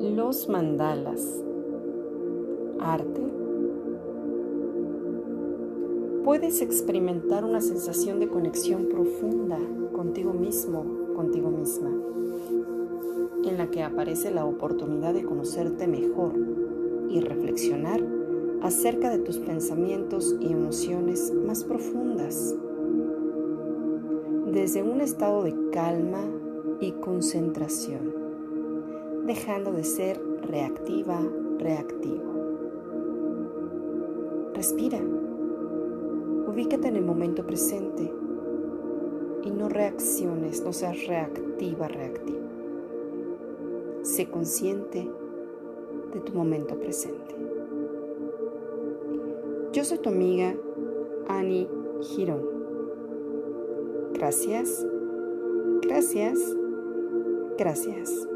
Los mandalas. Arte. Puedes experimentar una sensación de conexión profunda contigo mismo, contigo misma, en la que aparece la oportunidad de conocerte mejor y reflexionar acerca de tus pensamientos y emociones más profundas. Desde un estado de calma y concentración, dejando de ser reactiva, reactivo. Respira, ubícate en el momento presente y no reacciones, no seas reactiva, reactivo. Sé consciente de tu momento presente. Yo soy tu amiga Annie Girón. Gracias, gracias, gracias.